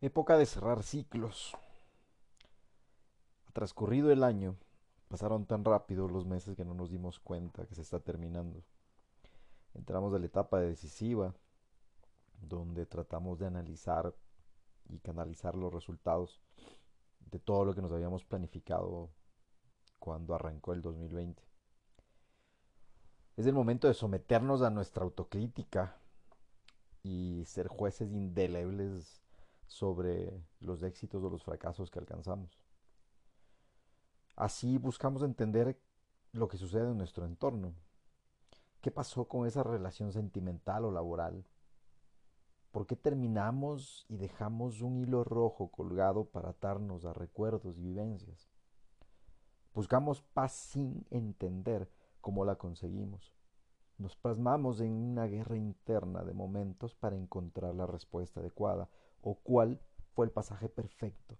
Época de cerrar ciclos. Ha transcurrido el año, pasaron tan rápido los meses que no nos dimos cuenta que se está terminando. Entramos de la etapa decisiva, donde tratamos de analizar y canalizar los resultados de todo lo que nos habíamos planificado cuando arrancó el 2020. Es el momento de someternos a nuestra autocrítica y ser jueces indelebles sobre los éxitos o los fracasos que alcanzamos. Así buscamos entender lo que sucede en nuestro entorno. ¿Qué pasó con esa relación sentimental o laboral? ¿Por qué terminamos y dejamos un hilo rojo colgado para atarnos a recuerdos y vivencias? Buscamos paz sin entender cómo la conseguimos. Nos plasmamos en una guerra interna de momentos para encontrar la respuesta adecuada o cuál fue el pasaje perfecto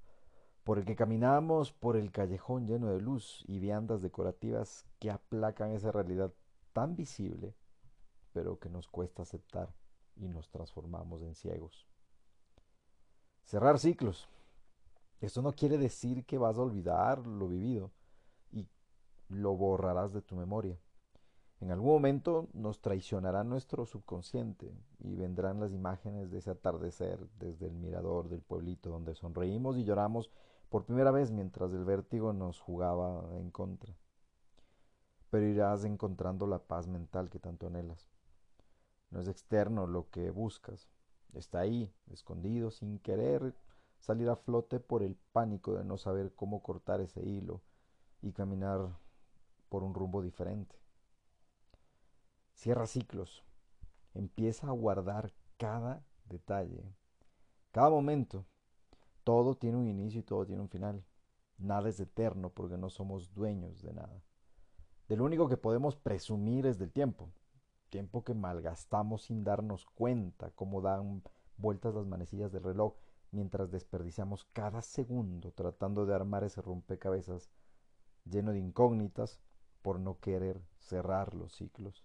por el que caminamos por el callejón lleno de luz y viandas decorativas que aplacan esa realidad tan visible, pero que nos cuesta aceptar y nos transformamos en ciegos. Cerrar ciclos. Esto no quiere decir que vas a olvidar lo vivido y lo borrarás de tu memoria. En algún momento nos traicionará nuestro subconsciente y vendrán las imágenes de ese atardecer desde el mirador del pueblito donde sonreímos y lloramos por primera vez mientras el vértigo nos jugaba en contra. Pero irás encontrando la paz mental que tanto anhelas. No es externo lo que buscas, está ahí, escondido, sin querer salir a flote por el pánico de no saber cómo cortar ese hilo y caminar por un rumbo diferente. Cierra ciclos. Empieza a guardar cada detalle, cada momento. Todo tiene un inicio y todo tiene un final. Nada es eterno porque no somos dueños de nada. De lo único que podemos presumir es del tiempo. Tiempo que malgastamos sin darnos cuenta cómo dan vueltas las manecillas del reloj mientras desperdiciamos cada segundo tratando de armar ese rompecabezas lleno de incógnitas por no querer cerrar los ciclos.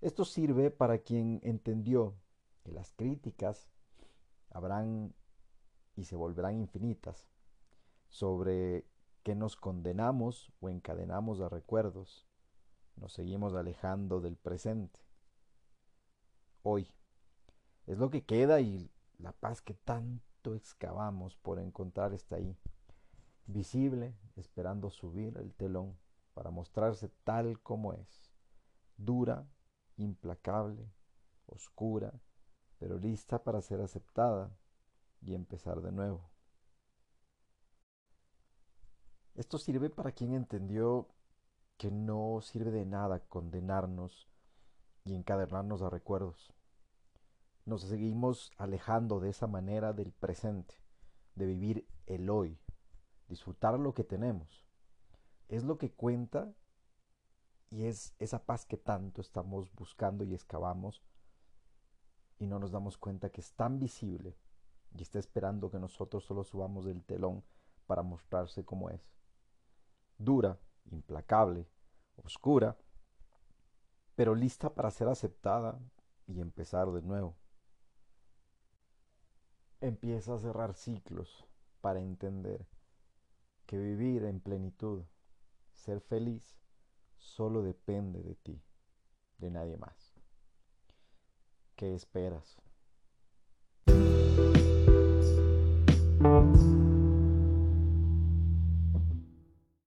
Esto sirve para quien entendió que las críticas habrán y se volverán infinitas sobre que nos condenamos o encadenamos a recuerdos, nos seguimos alejando del presente. Hoy es lo que queda y la paz que tanto excavamos por encontrar está ahí, visible, esperando subir el telón para mostrarse tal como es, dura implacable, oscura, pero lista para ser aceptada y empezar de nuevo. Esto sirve para quien entendió que no sirve de nada condenarnos y encadernarnos a recuerdos. Nos seguimos alejando de esa manera del presente, de vivir el hoy, disfrutar lo que tenemos. Es lo que cuenta y es esa paz que tanto estamos buscando y excavamos y no nos damos cuenta que es tan visible y está esperando que nosotros solo subamos el telón para mostrarse como es. Dura, implacable, oscura, pero lista para ser aceptada y empezar de nuevo. Empieza a cerrar ciclos para entender que vivir en plenitud, ser feliz, solo depende de ti, de nadie más. ¿Qué esperas?